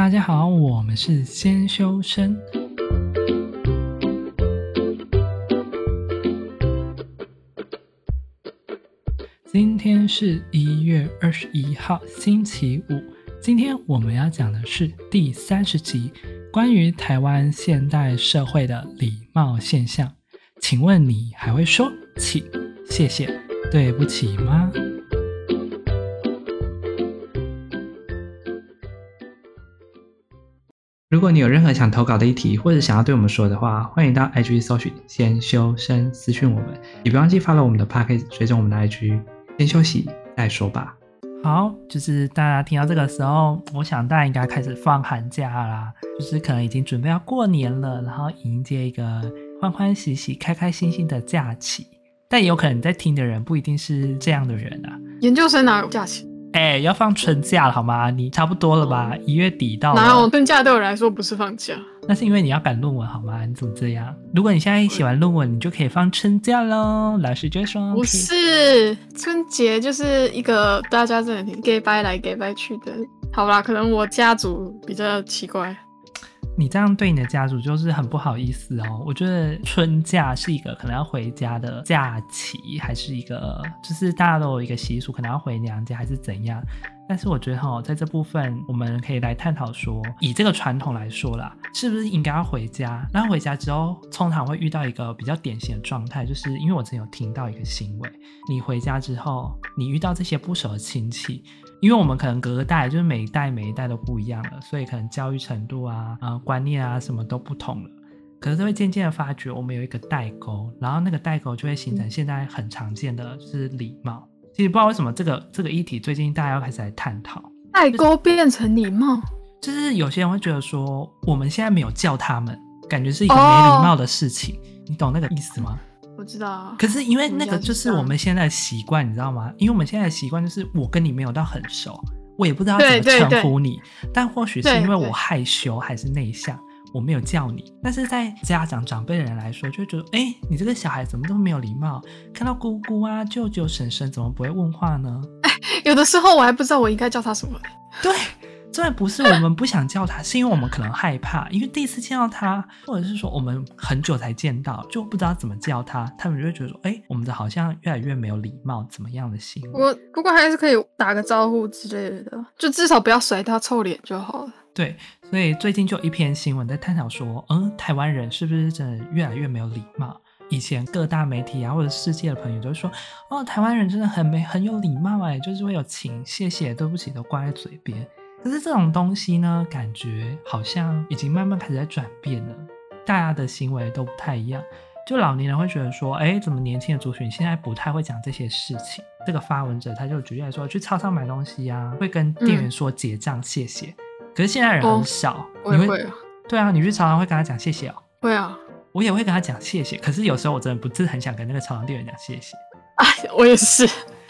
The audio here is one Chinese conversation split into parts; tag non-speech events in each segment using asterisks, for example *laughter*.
大家好，我们是先修身。今天是一月二十一号，星期五。今天我们要讲的是第三十集，关于台湾现代社会的礼貌现象。请问你还会说请、谢谢、对不起吗？如果你有任何想投稿的议题，或者想要对我们说的话，欢迎到 IG 搜寻“先修身”私讯我们，也别忘记 follow 我们的 Podcast，追踪我们的 IG。先休息再说吧。好，就是大家听到这个时候，我想大家应该开始放寒假啦，就是可能已经准备要过年了，然后迎接一个欢欢喜喜、开开心心的假期。但也有可能在听的人不一定是这样的人啊。研究生哪有假期？哎，要放春假了好吗？你差不多了吧？一月底到了。哪有春假对我来说不是放假？那是因为你要赶论文好吗？你怎么这样？如果你现在写完论文，你就可以放春假喽。老师就会说不是春节就是一个大家这里 gay 拜来 gay 拜去的。好啦，可能我家族比较奇怪。你这样对你的家族就是很不好意思哦。我觉得春假是一个可能要回家的假期，还是一个就是大家都有一个习俗，可能要回娘家还是怎样。但是我觉得哈，在这部分我们可以来探讨说，以这个传统来说啦，是不是应该要回家？那回家之后，通常会遇到一个比较典型的状态，就是因为我之前有听到一个行为，你回家之后，你遇到这些不熟的亲戚。因为我们可能隔代，就是每一代每一代都不一样了，所以可能教育程度啊、呃观念啊什么都不同了。可是都会渐渐的发觉，我们有一个代沟，然后那个代沟就会形成现在很常见的就是礼貌。其实不知道为什么这个这个议题最近大家要开始来探讨，代沟变成礼貌，就是有些人会觉得说，我们现在没有叫他们，感觉是一个没礼貌的事情。Oh. 你懂那个意思吗？我知道啊，可是因为那个就是我们现在的习惯，你知道吗？因为我们现在的习惯就是我跟你没有到很熟，我也不知道怎么称呼你。但或许是因为我害羞还是内向，我没有叫你。但是在家长长辈的人来说，就会觉得哎、欸，你这个小孩怎么这么没有礼貌？看到姑姑啊、舅舅、婶婶，怎么不会问话呢？哎，*laughs* 有的时候我还不知道我应该叫他什么。对。这不是我们不想叫他，是因为我们可能害怕，因为第一次见到他，或者是说我们很久才见到，就不知道怎么叫他，他们就会觉得说，哎，我们的好像越来越没有礼貌，怎么样的行为？我不过还是可以打个招呼之类的，就至少不要甩他臭脸就好了。对，所以最近就有一篇新闻在探讨说，嗯，台湾人是不是真的越来越没有礼貌？以前各大媒体啊，或者世界的朋友都说，哦，台湾人真的很没很有礼貌，哎，就是会有请、谢谢、对不起都挂在嘴边。可是这种东西呢，感觉好像已经慢慢开始在转变了，大家的行为都不太一样。就老年人会觉得说，哎，怎么年轻的族群现在不太会讲这些事情？这个发文者他就举例来说，去超商买东西啊，会跟店员说结账谢谢。嗯、可是现在人很少，哦、你会？对啊，你去超商会跟他讲谢谢哦。会啊，我也会跟他讲谢谢。可是有时候我真的不是很想跟那个超商店员讲谢谢。*laughs* 哎，我也是。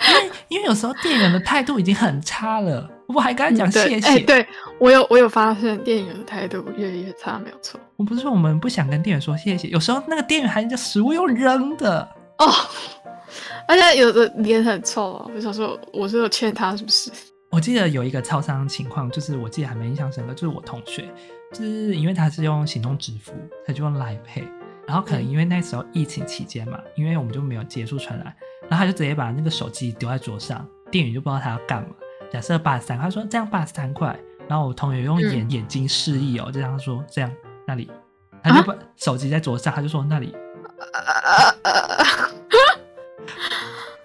因为 *laughs* 因为有时候店员的态度已经很差了，我还跟他讲谢谢。哎、欸，对我有我有发现店员的态度越来越差，没有错。我不是说我们不想跟店员说谢谢，有时候那个店员还叫食物又扔的哦，而且有的脸很臭啊。我想说我是有欠他是不是？我记得有一个超商情况，就是我记得还没印象深刻，就是我同学，就是因为他是用行动支付，他就用 Line Pay，然后可能因为那时候疫情期间嘛，嗯、因为我们就没有接触传染。然后他就直接把那个手机丢在桌上，店员就不知道他要干嘛。假设八十三，他说这样八十三块。然后我同学用眼、嗯、眼睛示意哦，就这样说这样那里，他就把手机在桌上，他就说那里。啊、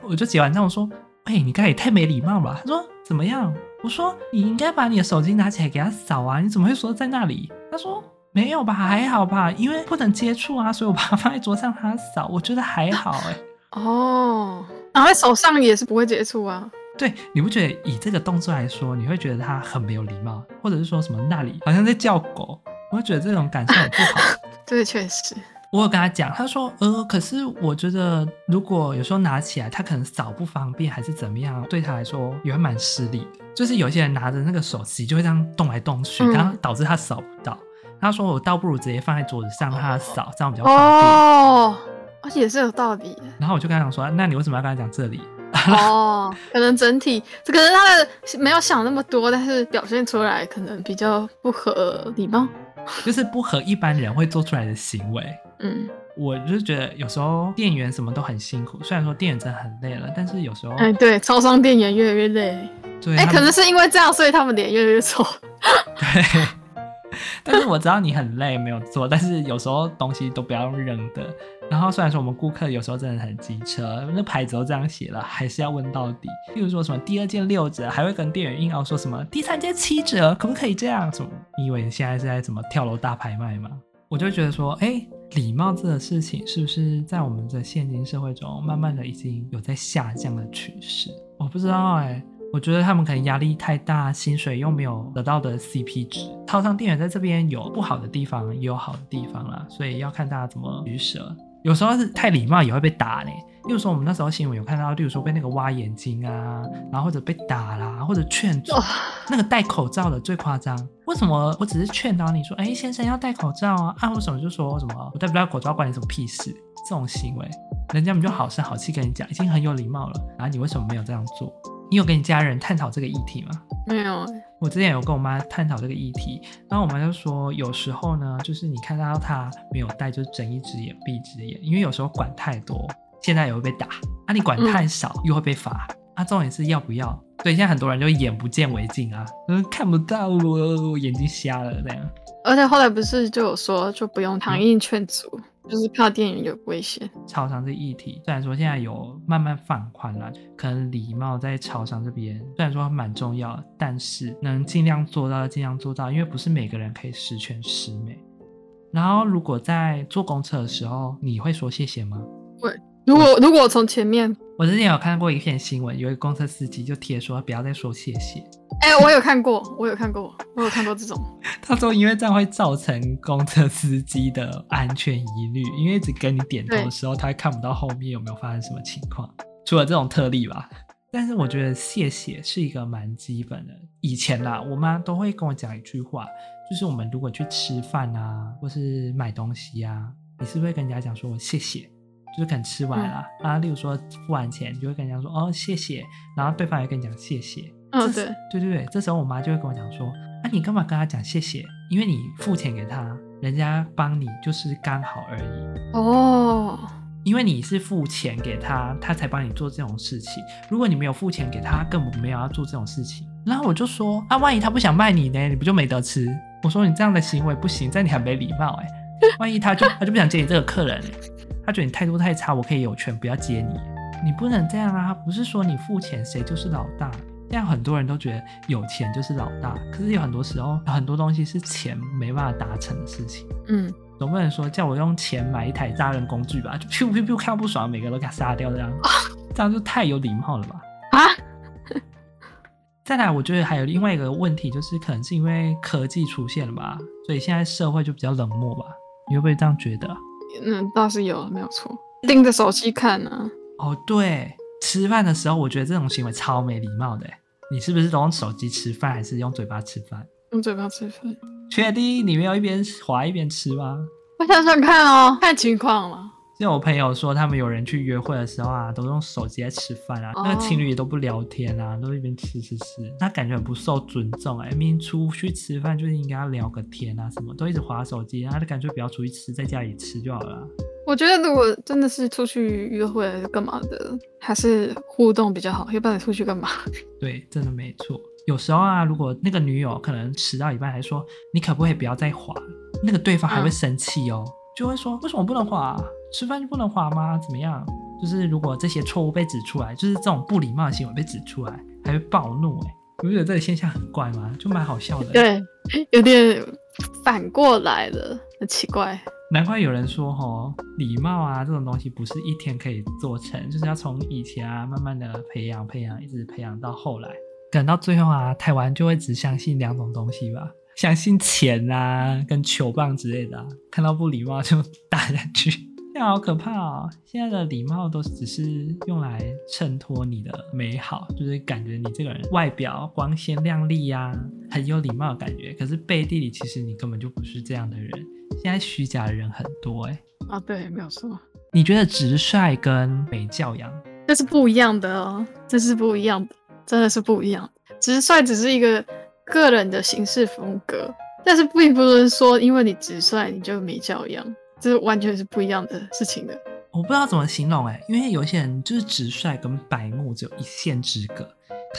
*laughs* 我就结完账，我说，哎、欸，你刚才也太没礼貌了。他说怎么样？我说你应该把你的手机拿起来给他扫啊，你怎么会说在那里？他说没有吧，还好吧，因为不能接触啊，所以我把它放在桌上，它扫。我觉得还好哎、欸。哦，然后在手上也是不会接触啊。对，你不觉得以这个动作来说，你会觉得它很没有礼貌，或者是说什么那里好像在叫狗，我会觉得这种感受很不好。*laughs* 对，确实。我有跟他讲，他说呃，可是我觉得如果有时候拿起来，他可能扫不方便，还是怎么样，对他来说也会蛮失礼的。就是有些人拿着那个手机就会这样动来动去，然后、嗯、导致他扫不到。他说我倒不如直接放在桌子上让他扫，这样比较方便。哦。而且也是有道理的。然后我就跟他讲说：“那你为什么要跟他讲这里？”哦，可能整体，可能他的没有想那么多，但是表现出来可能比较不合礼貌，*laughs* 就是不合一般人会做出来的行为。嗯，我就觉得有时候店员什么都很辛苦，虽然说店员真的很累了，但是有时候，哎，对，超商店员越来越累。对，哎，可能是因为这样，所以他们脸越来越丑。*laughs* 对。但是我知道你很累，没有做。但是有时候东西都不要扔的。然后虽然说我们顾客有时候真的很机车，那牌子都这样写了，还是要问到底。例如说什么第二件六折，还会跟店员硬要说什么第三件七折，可不可以这样？什么？你以为你现在是在怎么跳楼大拍卖吗？我就觉得说，哎，礼貌这个事情是不是在我们的现今社会中，慢慢的已经有在下降的趋势？我不知道哎。我觉得他们可能压力太大，薪水又没有得到的 CP 值。超商店员在这边有不好的地方，也有好的地方啦，所以要看大家怎么取舍。有时候是太礼貌也会被打嘞。例如说我们那时候新闻有看到，例如说被那个挖眼睛啊，然后或者被打啦，或者劝阻。那个戴口罩的最夸张。为什么我只是劝导你说，哎，先生要戴口罩啊？啊，为什么就说什么我戴不戴口罩关你什么屁事？这种行为，人家们就好声好气跟你讲，已经很有礼貌了，然后你为什么没有这样做？你有跟你家人探讨这个议题吗？没有。我之前有跟我妈探讨这个议题，然后我妈就说，有时候呢，就是你看到他没有戴，就是睁一只眼闭一只眼，因为有时候管太多，现在也会被打；啊，你管太少，嗯、又会被罚。啊，重点是要不要？所以现在很多人就眼不见为净啊，嗯，看不到我，我眼睛瞎了这样。而且后来不是就有说，就不用强硬劝阻。嗯就是怕店员有危险。超商这议题，虽然说现在有慢慢放宽了，可能礼貌在超商这边虽然说蛮重要，但是能尽量做到尽量做到，因为不是每个人可以十全十美。然后如果在坐公车的时候，你会说谢谢吗？会。如果如果从前面，我之前有看过一篇新闻，有一个公车司机就贴说不要再说谢谢。哎、欸，我有看过，我有看过，我有看过这种。*laughs* 他说因为这样会造成公车司机的安全疑虑，因为一直跟你点头的时候，他会看不到后面有没有发生什么情况。除了这种特例吧，但是我觉得谢谢是一个蛮基本的。以前啦，我妈都会跟我讲一句话，就是我们如果去吃饭啊，或是买东西啊，你是不是会跟人家讲说谢谢？就是可能吃完了、嗯、啊，例如说付完钱，你就会跟人家说哦谢谢，然后对方也跟你讲谢谢。嗯，对，对对对，这时候我妈就会跟我讲说，啊你干嘛跟他讲谢谢？因为你付钱给他，人家帮你就是刚好而已。哦，因为你是付钱给他，他才帮你做这种事情。如果你没有付钱给他，根本没有要做这种事情。然后我就说，啊万一他不想卖你呢？你不就没得吃？我说你这样的行为不行，这样你很没礼貌哎。*laughs* 万一他就他就不想接你这个客人。他觉得你态度太差，我可以有权不要接你。你不能这样啊！不是说你付钱谁就是老大。这样很多人都觉得有钱就是老大，可是有很多时候有很多东西是钱没办法达成的事情。嗯，总不能说叫我用钱买一台杀人工具吧？*laughs* 就噗噗噗，看到不爽，每个都给他杀掉这样，这样就太有礼貌了吧？啊！*laughs* 再来，我觉得还有另外一个问题，就是可能是因为科技出现了吧，所以现在社会就比较冷漠吧？你会不会这样觉得？嗯，倒是有，没有错。盯着手机看呢、啊。哦，对，吃饭的时候，我觉得这种行为超没礼貌的。你是不是都用手机吃饭，还是用嘴巴吃饭？用嘴巴吃饭。确定你没有一边滑一边吃吗？我想想看哦，看情况了。像我朋友说，他们有人去约会的时候啊，都用手机在吃饭啊，那个情侣也都不聊天啊，都一边吃吃吃，那感觉很不受尊重哎。明明出去吃饭就是应该要聊个天啊，什么都一直滑手机，他就感觉不要出去吃，在家里吃就好了。我觉得如果真的是出去约会还是干嘛的，还是互动比较好，要不然你出去干嘛？*laughs* 对，真的没错。有时候啊，如果那个女友可能迟到一半还说你可不可以不要再滑，那个对方还会生气哦。嗯就会说，为什么不能滑？吃饭就不能滑吗？怎么样？就是如果这些错误被指出来，就是这种不礼貌的行为被指出来，还会暴怒哎！你不觉得这个现象很怪吗？就蛮好笑的。对，*laughs* 有点反过来了，很奇怪。难怪有人说哦，礼貌啊这种东西不是一天可以做成，就是要从以前啊慢慢的培养培养，一直培养到后来，等到最后啊，台湾就会只相信两种东西吧。*laughs* 相信钱啊，跟球棒之类的，看到不礼貌就 *laughs* 打下去，好可怕哦！现在的礼貌都只是用来衬托你的美好，就是感觉你这个人外表光鲜亮丽呀，很有礼貌的感觉。可是背地里其实你根本就不是这样的人。现在虚假的人很多哎。啊，对，没有错。你觉得直率跟没教养这是不一样的哦，这是不一样的，真的是不一样。直率只是一个个人的行事风格，但是并不是说因为你直率你就没教养，这是完全是不一样的事情的。我不知道怎么形容哎，因为有些人就是直率跟白目只有一线之隔。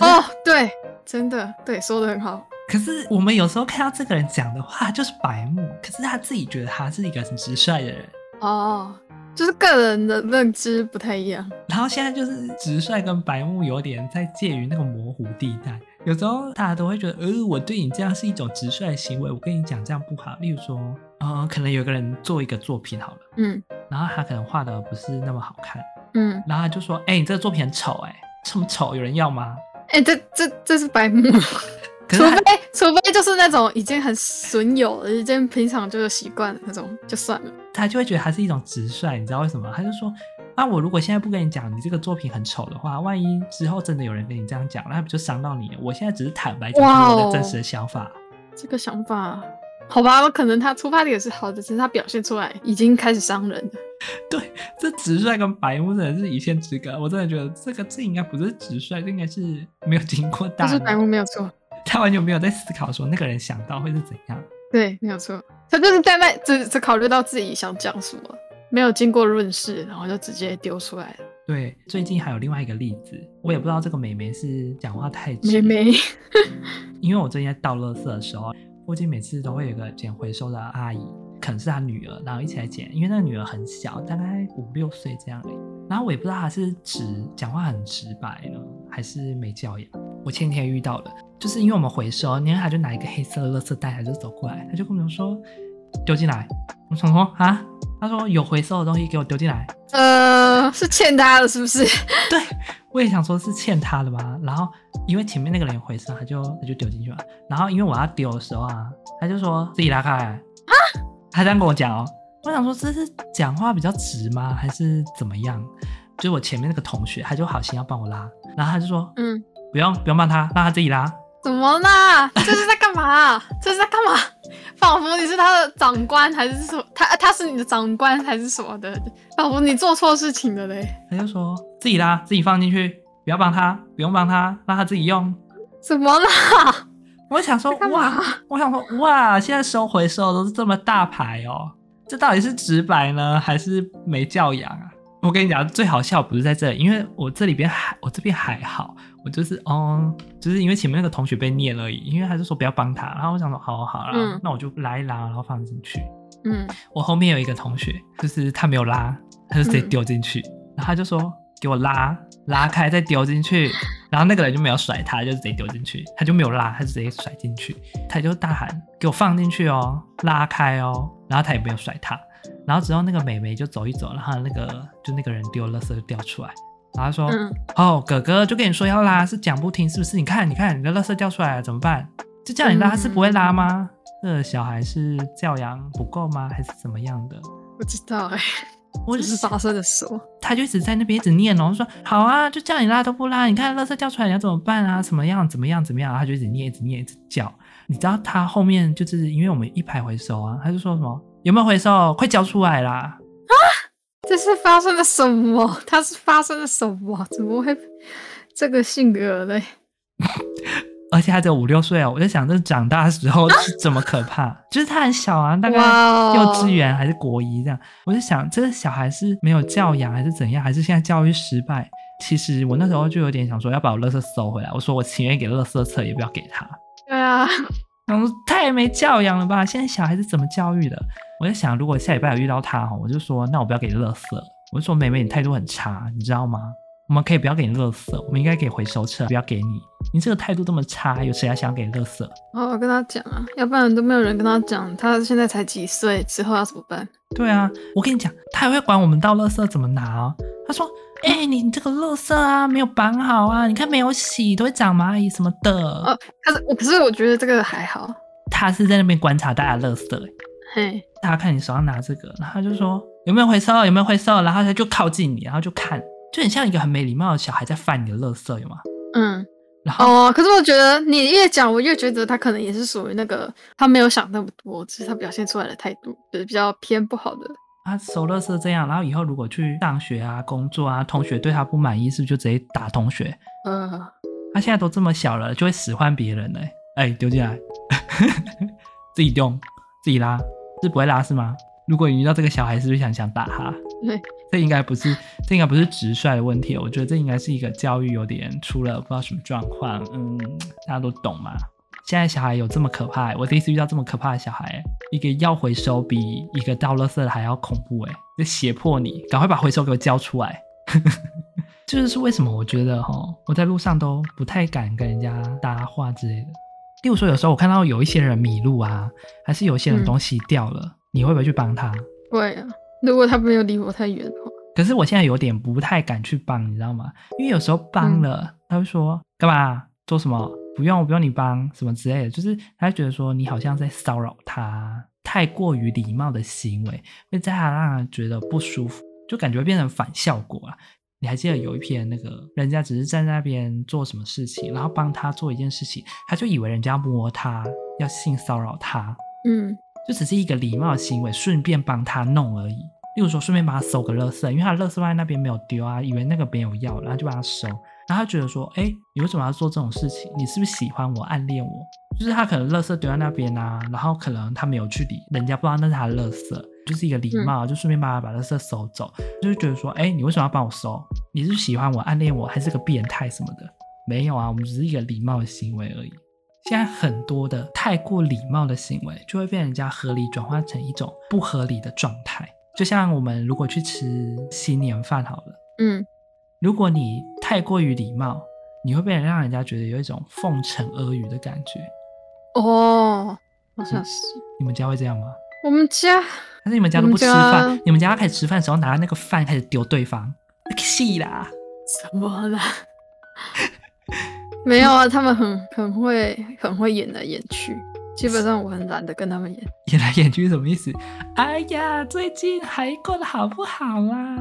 哦，对，真的对，说的很好。可是我们有时候看到这个人讲的话就是白目，可是他自己觉得他是一个很直率的人。哦，就是个人的认知不太一样。然后现在就是直率跟白目有点在介于那个模糊地带。有时候大家都会觉得，呃，我对你这样是一种直率的行为，我跟你讲这样不好。例如说，呃，可能有个人做一个作品好了，嗯。然后他可能画的不是那么好看，嗯，然后他就说：“哎、欸，你这个作品很丑，哎，这么丑，有人要吗？”哎、欸，这这这是白目，*laughs* 除非除非就是那种已经很损友了，已经平常就是习惯了那种，就算了。他就会觉得他是一种直率，你知道为什么？他就说：“啊，我如果现在不跟你讲你这个作品很丑的话，万一之后真的有人跟你这样讲，那不就伤到你了？我现在只是坦白讲出我的真实的想法。”这个想法。好吧，可能他出发点是好的，只是他表现出来已经开始伤人了。*laughs* 对，这直率跟白目真的是一线之隔。我真的觉得这个这应该不是直率，这应该是没有经过大脑。是白目没有错，他完全没有在思考说那个人想到会是怎样。对，没有错，他就是在那只只考虑到自己想讲什么，没有经过润饰，然后就直接丢出来了。对，最近还有另外一个例子，我也不知道这个美眉是讲话太直。美眉，因为我最近在倒垃圾的时候。附近每次都会有一个捡回收的阿姨，可能是她女儿，然后一起来捡。因为那个女儿很小，大概五六岁这样而已。然后我也不知道她是直讲话很直白呢，还是没教养。我前天遇到的，就是因为我们回收，然后她就拿一个黑色的垃圾袋，她就走过来，她就跟我们说丢进来。我想说啊，他说有回收的东西给我丢进来。呃，是欠他的，是不是？对。我也想说，是欠他的吧。然后因为前面那个人回收，他就他就丢进去了。然后因为我要丢的时候啊，他就说自己拉开。啊，他这样跟我讲哦。我想说，这是讲话比较直吗？还是怎么样？就是我前面那个同学，他就好心要帮我拉，然后他就说，嗯，不用不用帮他，让他自己拉。怎么啦？这是在干嘛？这是在干嘛？*laughs* 仿佛你是他的长官，还是什么？他他是你的长官，还是什么的？仿佛你做错事情了嘞。他就说。自己拉，自己放进去，不要帮他，不用帮他，让他自己用。怎么啦？我想说，哇，我想说，哇，现在收回收都是这么大牌哦，这到底是直白呢，还是没教养啊？我跟你讲，最好笑不是在这里，因为我这里边还，我这边还好，我就是，哦，就是因为前面那个同学被念而已，因为他就说不要帮他，然后我想说，好好好啦，嗯，那我就拉一拉，然后放进去。嗯，我后面有一个同学，就是他没有拉，他就直接丢进去，嗯，然后他就说。给我拉拉开，再丢进去，然后那个人就没有甩他，就直接丢进去，他就没有拉，他就直接甩进去，他就大喊给我放进去哦，拉开哦，然后他也没有甩他，然后之后那个美眉就走一走，然后那个就那个人丢垃圾就掉出来，然后他说、嗯、哦哥哥就跟你说要拉，是讲不听是不是？你看你看你的垃圾掉出来了怎么办？就叫你拉是不会拉吗？这个小孩是教养不够吗？还是怎么样的？不知道哎、欸。我只是发生的时候，他就一直在那边一直念哦，说好啊，就叫你拉都不拉，你看垃圾掉出来你要怎么办啊？怎么样？怎么样？怎么样？他就一直念，一直念，一直叫。你知道他后面就是因为我们一排回收啊，他就说什么有没有回收？快交出来啦！啊，这是发生了什么？*laughs* 他是发生了什么？怎么会这个性格嘞？*laughs* 而且他只有五六岁哦，我在想，这长大的时候是怎么可怕？啊、*laughs* 就是他很小啊，大概幼稚园还是国一这样。我就想，这个小孩是没有教养还是怎样？还是现在教育失败？其实我那时候就有点想说，要把我垃圾收回来。我说我情愿给垃圾车，也不要给他。对啊，然后太没教养了吧？现在小孩是怎么教育的？我在想，如果下礼拜有遇到他，我就说，那我不要给你乐色。我就说，妹妹，你态度很差，你知道吗？我们可以不要给你乐色，我们应该给回收车，不要给你。你这个态度这么差，有谁还想给乐色？哦，我跟他讲啊，要不然都没有人跟他讲，他现在才几岁，之后要怎么办？对啊，我跟你讲，他还会管我们倒乐色怎么拿哦。他说：“哎、欸，你这个乐色啊，没有绑好啊，你看没有洗，都会长蚂蚁什么的。”哦，可是我，可是我觉得这个还好。他是在那边观察大家垃圾，嘿，大家看你手上拿这个，然后他就说有没有回收，有没有回收，然后他就靠近你，然后就看。就很像一个很没礼貌的小孩在翻你的垃圾，有吗？嗯，然后哦，可是我觉得你越讲，我越觉得他可能也是属于那个他没有想那么多，只是他表现出来的态度就是比较偏不好的。他，收垃圾这样，然后以后如果去上学啊、工作啊，同学对他不满意，是不是就直接打同学？嗯，他现在都这么小了，就会使唤别人了。哎，丢进来，*laughs* 自己丢，自己拉，是不会拉是吗？如果你遇到这个小孩，是不是想想打他？对，这应该不是，这应该不是直率的问题。我觉得这应该是一个教育有点出了不知道什么状况。嗯，大家都懂嘛？现在小孩有这么可怕？我第一次遇到这么可怕的小孩，一个要回收比一个倒垃圾的还要恐怖哎！就胁迫你赶快把回收给我交出来。这 *laughs* 就是为什么我觉得哈，我在路上都不太敢跟人家搭话之类的。例如说，有时候我看到有一些人迷路啊，还是有一些人东西掉了。嗯你会不会去帮他？会啊，如果他没有离我太远的话。可是我现在有点不太敢去帮，你知道吗？因为有时候帮了，嗯、他会说干嘛？做什么？不用，我不用你帮，什么之类的。就是他会觉得说你好像在骚扰他，太过于礼貌的行为会在他让人觉得不舒服，就感觉会变成反效果啊。你还记得有一篇那个人家只是站在那边做什么事情，然后帮他做一件事情，他就以为人家摸他要性骚扰他，嗯。就只是一个礼貌的行为，顺便帮他弄而已。例如说，顺便帮他收个垃圾，因为他的垃圾放在那边没有丢啊，以为那个没有要，然后就帮他收。然后他觉得说，哎，你为什么要做这种事情？你是不是喜欢我，暗恋我？就是他可能垃圾丢在那边啊，然后可能他没有去理，人家不知道那是他的垃圾，就是一个礼貌，就顺便帮他把垃圾收走。就是觉得说，哎，你为什么要帮我收？你是喜欢我，暗恋我，还是个变态什么的？没有啊，我们只是一个礼貌的行为而已。现在很多的太过礼貌的行为，就会被人家合理转化成一种不合理的状态。就像我们如果去吃新年饭好了，嗯，如果你太过于礼貌，你会被人让人家觉得有一种奉承阿谀的感觉。哦，好像是。你们家会这样吗？我们家，但是你们家都不吃饭，你们家开始吃饭的时候拿那个饭开始丢对方，气啦！什么啦？没有啊，他们很很会很会演来演去，基本上我很懒得跟他们演。演来演去是什么意思？哎呀，最近还过得好不好啦？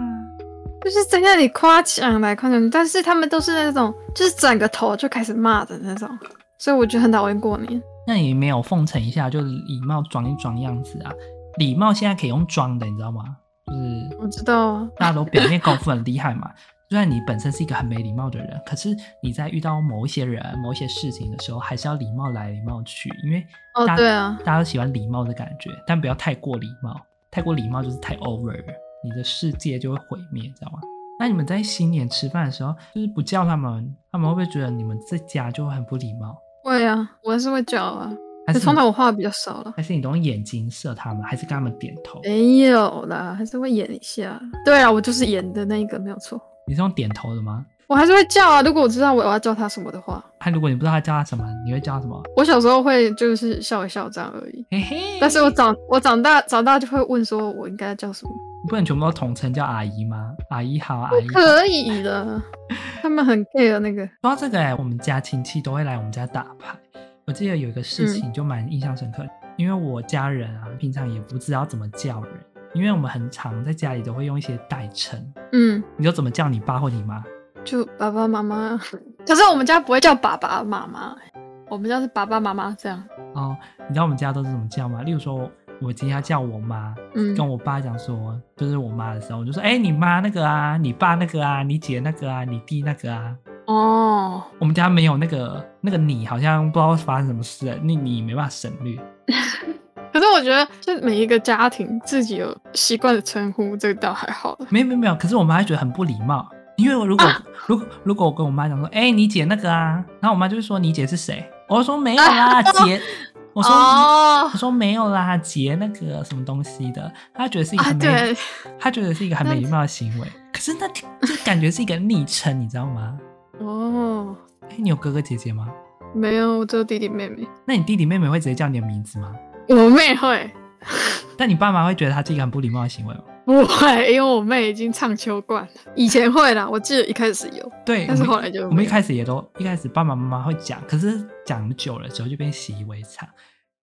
就是在那里夸奖来夸奖，但是他们都是那种就是转个头就开始骂的那种，所以我觉得很讨厌过年。那你没有奉承一下，就是礼貌装一装样子啊？礼貌现在可以用装的，你知道吗？就是我知道啊，大家都表面功夫很厉害嘛。虽然你本身是一个很没礼貌的人，可是你在遇到某一些人、某一些事情的时候，还是要礼貌来礼貌去，因为大家、哦、对啊，大家都喜欢礼貌的感觉，但不要太过礼貌。太过礼貌就是太 over，你的世界就会毁灭，知道吗？那你们在新年吃饭的时候，就是不叫他们，他们会不会觉得你们在家就很不礼貌？会啊，我还是会叫啊。还是通常我话比较少了，还是你都用眼睛射他们，还是跟他们点头？没有啦，还是会演一下。对啊，我就是演的那一个，没有错。你是用点头的吗？我还是会叫啊。如果我知道我要叫他什么的话，他如果你不知道他叫他什么，你会叫他什么？我小时候会就是笑一笑这样而已。嘿嘿。但是我长我长大长大就会问说，我应该叫什么？你不能全部都统称叫阿姨吗？阿姨好，阿姨。可以的，他们很 care 那个。说到这个哎，我们家亲戚都会来我们家打牌。我记得有一个事情就蛮印象深刻，嗯、因为我家人啊平常也不知道怎么叫人。因为我们很常在家里都会用一些代称，嗯，你就怎么叫你爸或你妈？就爸爸妈妈。*laughs* 可是我们家不会叫爸爸妈妈，我们家是爸爸妈妈这样。哦，你知道我们家都是怎么叫吗？例如说，我今天要叫我妈，嗯，跟我爸讲说，就是我妈的时候，我就说，哎，你妈那个啊，你爸那个啊，你姐那个啊，你弟那个啊。哦，我们家没有那个那个你，好像不知道发生什么事了，那你没办法省略。*laughs* 可是我觉得，就每一个家庭自己有习惯的称呼，这个倒还好。没有没有没有，可是我妈还觉得很不礼貌，因为我如果、*laughs* 啊、如果如果我跟我妈讲说，哎、欸，你姐那个啊，然后我妈就会说，你姐是谁？我说没有啦，*laughs* 姐，我说、哦、我说没有啦，姐那个什么东西的，她觉得是一个很没，啊、她觉得是一个很没礼貌的行为。可是那就感觉是一个昵称，你知道吗？哦，哎、欸，你有哥哥姐姐吗？没有，我只有弟弟妹妹。那你弟弟妹妹会直接叫你的名字吗？我妹会，*laughs* 但你爸妈会觉得他是一个很不礼貌的行为吗？不会，因为我妹已经唱秋惯了。以前会啦，我记得一开始有，对，但是后来就我们一开始也都一开始爸爸妈妈会讲，可是讲久了之后就变习以为常。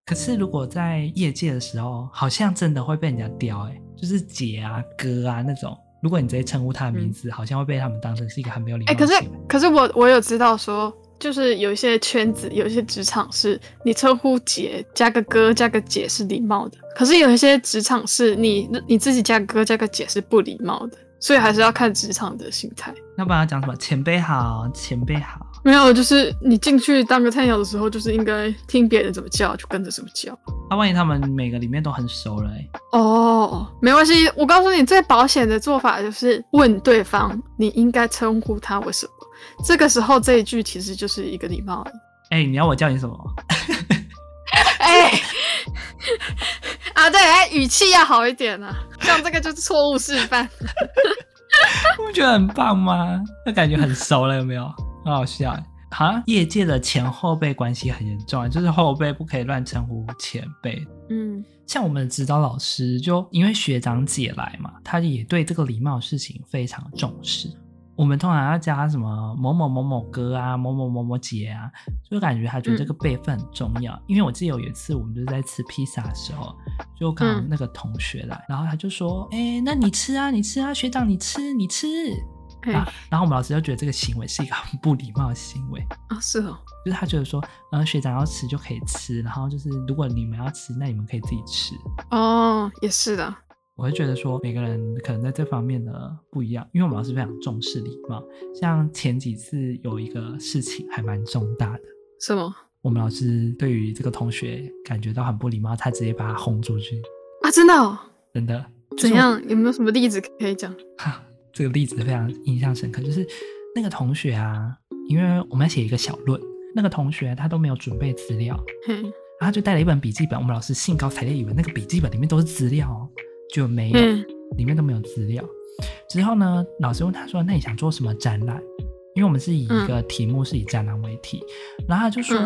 可是如果在业界的时候，好像真的会被人家刁哎，就是姐啊哥啊那种，如果你直接称呼他的名字，嗯、好像会被他们当成是一个很没有礼貌。哎、欸，可是可是我我有知道说。就是有一些圈子，有一些职场是你称呼姐加个哥加个姐是礼貌的，可是有一些职场是你你自己加个哥加个姐是不礼貌的，所以还是要看职场的心态。要不然讲什么前辈好，前辈好。没有，就是你进去当个菜鸟的时候，就是应该听别人怎么叫就跟着怎么叫。那、啊、万一他们每个里面都很熟了、欸？哦，没关系，我告诉你最保险的做法就是问对方，你应该称呼他为什么。这个时候这一句其实就是一个礼貌。哎、欸，你要我叫你什么？*laughs* 哎、欸，啊对，哎，语气要好一点啊，像这个就是错误示范。*laughs* 不觉得很棒吗？那感觉很熟了，有没有？很好笑哎，哈，业界的前后辈关系很严重，就是后辈不可以乱称呼前辈。嗯，像我们的指导老师，就因为学长姐来嘛，他也对这个礼貌事情非常重视。我们通常要加什么某某某某哥啊，某某某某姐啊，就感觉他觉得这个辈分很重要。嗯、因为我记得有一次我们就是在吃披萨的时候，就刚那个同学来，嗯、然后他就说：“哎、欸，那你吃啊，你吃啊，学长你吃，你吃。”啊，然后我们老师就觉得这个行为是一个很不礼貌的行为啊，是哦，就是他觉得说，嗯，学长要吃就可以吃，然后就是如果你们要吃，那你们可以自己吃。哦，也是的，我会觉得说每个人可能在这方面的不一样，因为我们老师非常重视礼貌。像前几次有一个事情还蛮重大的，什么？我们老师对于这个同学感觉到很不礼貌，他直接把他轰出去啊！真的哦？真的？怎样？有没有什么例子可以讲？*laughs* 这个例子非常印象深刻，就是那个同学啊，因为我们要写一个小论，那个同学他都没有准备资料，嗯，然后就带了一本笔记本，我们老师兴高采烈以为那个笔记本里面都是资料哦，就没有，嗯，里面都没有资料。之后呢，老师问他说：“那你想做什么展览？”因为我们是以一个题目是以展览为题，嗯、然后他就说，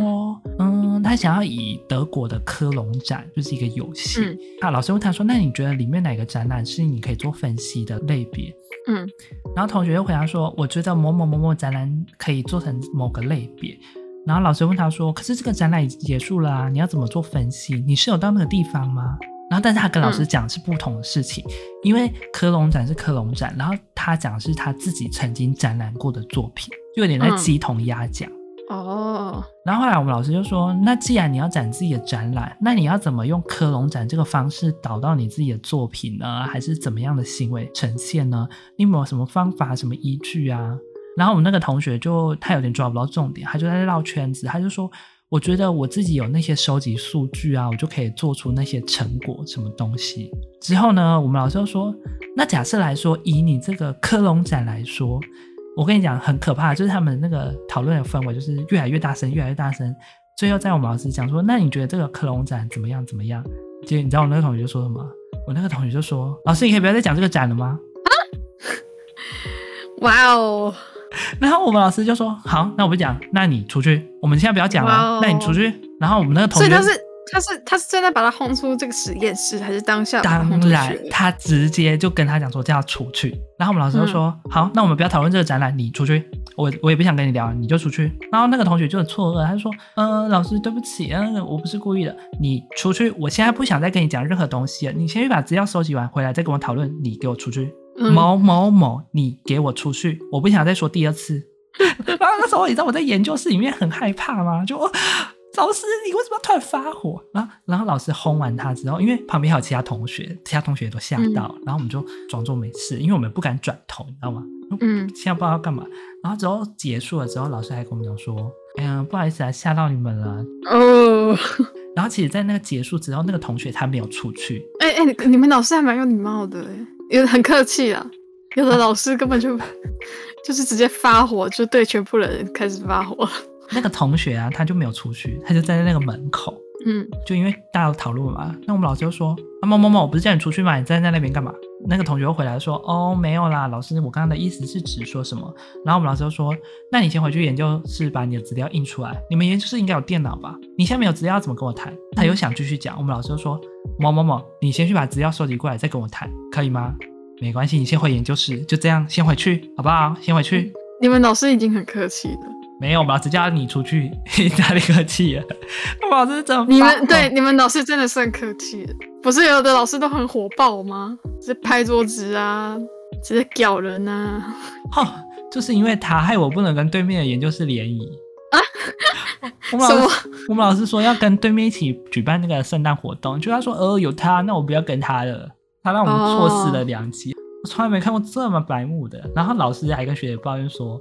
嗯，嗯，他想要以德国的科隆展，就是一个游戏。嗯、啊，老师问他说，那你觉得里面哪个展览是你可以做分析的类别？嗯，然后同学又回答说，我觉得某某某某展览可以做成某个类别。然后老师问他说，可是这个展览已经结束了啊，你要怎么做分析？你是有到那个地方吗？然后，但是他跟老师讲是不同的事情，嗯、因为科隆展是科隆展，然后他讲的是他自己曾经展览过的作品，就有点在鸡同鸭讲。哦。然后后来我们老师就说：“那既然你要展自己的展览，那你要怎么用科隆展这个方式导到你自己的作品呢？还是怎么样的行为呈现呢？你有没有什么方法、什么依据啊？”然后我们那个同学就他有点抓不到重点，他就在绕圈子，他就说。我觉得我自己有那些收集数据啊，我就可以做出那些成果什么东西。之后呢，我们老师就说，那假设来说，以你这个科隆展来说，我跟你讲很可怕，就是他们那个讨论的氛围就是越来越大声，越来越大声。最后在我们老师讲说，那你觉得这个克隆展怎么样？怎么样？结果你知道我那个同学就说什么？我那个同学就说，老师，你可以不要再讲这个展了吗？啊！哇哦！*laughs* 然后我们老师就说：“好，那我不讲，那你出去。我们现在不要讲了，Wow. 那你出去。”然后我们那个同学，所以他是他是他是真的把他轰出这个实验室，还是当下？当然，他直接就跟他讲说叫他出去。然后我们老师就说：“嗯、好，那我们不要讨论这个展览，你出去。我我也不想跟你聊，你就出去。”然后那个同学就很错愕，他就说：“嗯、呃，老师对不起，嗯，我不是故意的，你出去。我现在不想再跟你讲任何东西了，你先去把资料收集完回来再跟我讨论。你给我出去。”某某某，你给我出去！我不想再说第二次。*laughs* 然后那时候，你知道我在研究室里面很害怕吗？就 *laughs* 老师，你为什么要突然发火？然后，然后老师轰完他之后，因为旁边还有其他同学，其他同学都吓到，嗯、然后我们就装作没事，因为我们不敢转头，你知道吗？嗯，现在不知道要干嘛。然后之后结束了之后，老师还跟我们讲说：“哎呀，不好意思啊，吓到你们了。”哦。然后其实，在那个结束之后，那个同学他没有出去。哎哎，你们老师还蛮有礼貌的，有很客气啊。有的老师根本就 *laughs* 就是直接发火，就对全部人开始发火。那个同学啊，他就没有出去，他就站在那个门口。嗯，就因为大家都讨论嘛，那我们老师就说：“啊，某某某，我不是叫你出去吗？你站在那边干嘛？”那个同学又回来说：“哦，没有啦，老师，我刚刚的意思是指说什么？”然后我们老师就说：“那你先回去研究室把你的资料印出来。你们研究室应该有电脑吧？你现在没有资料怎么跟我谈？”他又想继续讲，我们老师就说：“某某某，你先去把资料收集过来再跟我谈，可以吗？”没关系，你先回研究室，就这样，先回去，好不好？先回去。你们老师已经很客气了。没有，我们老师叫你出去，哪里客气了？我 *laughs* 们老师怎么？你们对你们老师真的是很客气，不是有的老师都很火爆吗？直接拍桌子啊，直接屌人啊！哈，就是因为他害我不能跟对面的研究室联谊啊！*laughs* 我们老师，我们老师说要跟对面一起举办那个圣诞活动，就他说呃有他，那我不要跟他了，他让我们错失了良机。Oh. 我从来没看过这么白目的，然后老师还跟学姐抱怨说，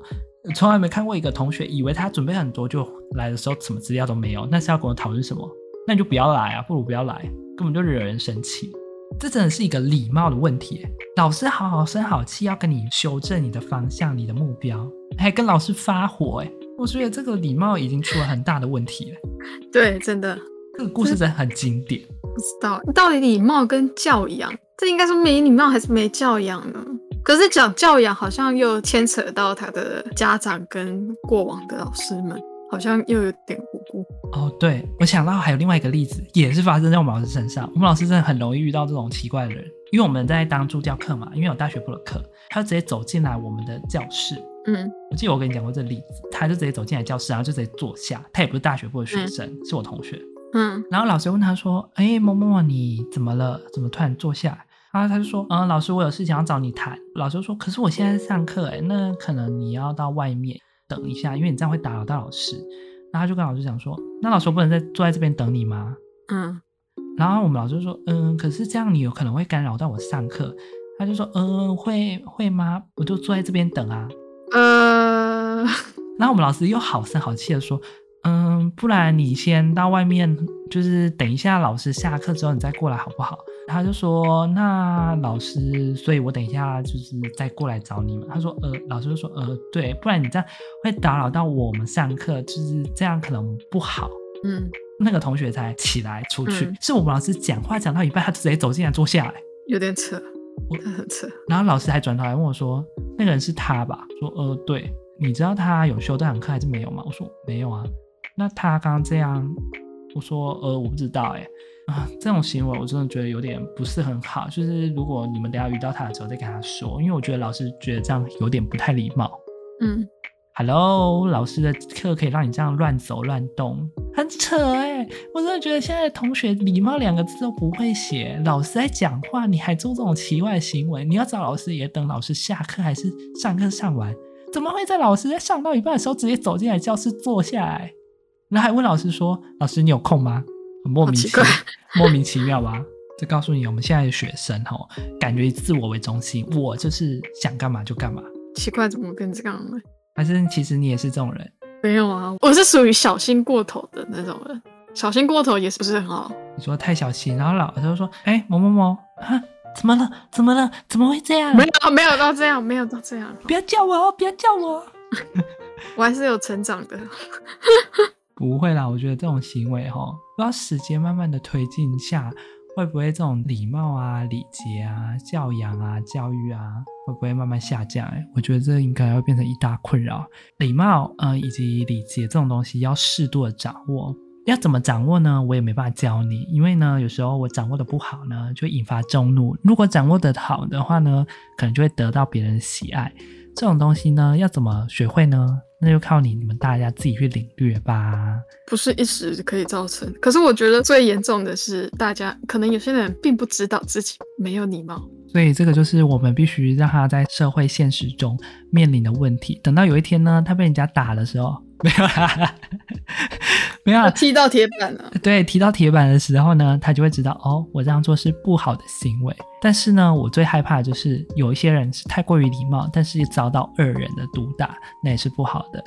从来没看过一个同学以为他准备很多就来的时候什么资料都没有，那是要跟我讨论什么？那你就不要来啊，不如不要来，根本就惹人生气。这真的是一个礼貌的问题。老师好好生好气要跟你修正你的方向、你的目标，还跟老师发火，哎，我觉得这个礼貌已经出了很大的问题了。*laughs* 对，真的，这个故事真的很经典。不知道到底礼貌跟教养，这应该是没礼貌还是没教养呢？可是讲教养好像又牵扯到他的家长跟过往的老师们。好像又有点无辜哦。对，我想到还有另外一个例子，也是发生在我们老师身上。我们老师真的很容易遇到这种奇怪的人，因为我们在当助教课嘛，因为有大学部的课，他就直接走进来我们的教室。嗯，我记得我跟你讲过这例子，他就直接走进来教室，然后就直接坐下。他也不是大学部的学生，嗯、是我同学。嗯，然后老师问他说：“哎，某某某，你怎么了？怎么突然坐下来？”然后他就说：“嗯，老师，我有事情要找你谈。”老师就说：“可是我现在上课，哎，那可能你要到外面。”等一下，因为你这样会打扰到老师。然后他就跟老师讲说：“那老师我不能再坐在这边等你吗？”嗯。然后我们老师就说：“嗯，可是这样你有可能会干扰到我上课。”他就说：“嗯，会会吗？我就坐在这边等啊。”呃。然后我们老师又好声好气的说：“嗯，不然你先到外面，就是等一下老师下课之后你再过来好不好？”他就说：“那老师，所以我等一下就是再过来找你们。”他说：“呃，老师就说：呃，对，不然你这样会打扰到我们上课，就是这样可能不好。”嗯，那个同学才起来出去。嗯、是我们老师讲话讲到一半，他就直接走进来坐下来，有点扯，我很扯。然后老师还转头来问我说：“那个人是他吧？”说：“呃，对，你知道他有修这堂课还是没有吗？”我说：“没有啊。”那他刚刚这样，我说：“呃，我不知道、欸。”哎。啊，这种行为我真的觉得有点不是很好。就是如果你们等下遇到他的时候再跟他说，因为我觉得老师觉得这样有点不太礼貌。嗯，Hello，老师的课可以让你这样乱走乱动，很扯哎、欸！我真的觉得现在的同学礼貌两个字都不会写，老师在讲话你还做这种奇怪的行为，你要找老师也等老师下课还是上课上完？怎么会在老师在上到一半的时候直接走进来教室坐下来，然后还问老师说：“老师，你有空吗？”莫名其妙，莫名其妙吧？这告诉你，我们现在的学生吼，感觉以自我为中心，我就是想干嘛就干嘛。奇怪，怎么变这样了？还是其实你也是这种人？没有啊，我是属于小心过头的那种人。小心过头也是不是很好？你说太小心，然后老师就说：“哎、欸，某某某，啊，怎么了？怎么了？怎么会这样？”没有，没有到这样，没有到这样。不要叫我哦，不要叫我。*laughs* 我还是有成长的。不会啦，我觉得这种行为哈，不知道时间慢慢的推进下，会不会这种礼貌啊、礼节啊、教养啊、教育啊，会不会慢慢下降？哎，我觉得这应该会变成一大困扰。礼貌，呃，以及礼节这种东西要适度的掌握，要怎么掌握呢？我也没办法教你，因为呢，有时候我掌握的不好呢，就引发众怒；如果掌握的好的话呢，可能就会得到别人喜爱。这种东西呢，要怎么学会呢？那就靠你你们大家自己去领略吧。不是一时可以造成。可是我觉得最严重的是，大家可能有些人并不知道自己没有礼貌。所以这个就是我们必须让他在社会现实中面临的问题。等到有一天呢，他被人家打的时候，*laughs* 没有啦。没有踢到铁板了。对，踢到铁板的时候呢，他就会知道哦，我这样做是不好的行为。但是呢，我最害怕的就是有一些人是太过于礼貌，但是也遭到恶人的毒打，那也是不好的。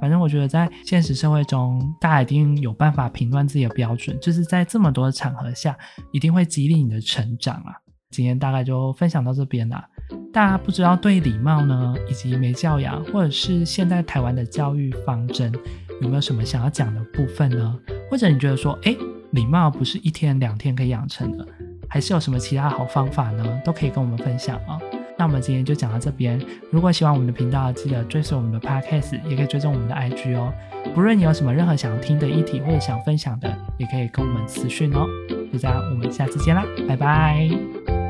反正我觉得在现实社会中，大家一定有办法评断自己的标准，就是在这么多的场合下，一定会激励你的成长啊。今天大概就分享到这边啦。大家不知道对礼貌呢，以及没教养，或者是现在台湾的教育方针。有没有什么想要讲的部分呢？或者你觉得说，诶，礼貌不是一天两天可以养成的，还是有什么其他好方法呢？都可以跟我们分享、哦。那我们今天就讲到这边。如果喜欢我们的频道，记得追随我们的 Podcast，也可以追踪我们的 IG 哦。不论你有什么任何想要听的议题或者想分享的，也可以跟我们私讯哦。就这样，我们下次见啦，拜拜。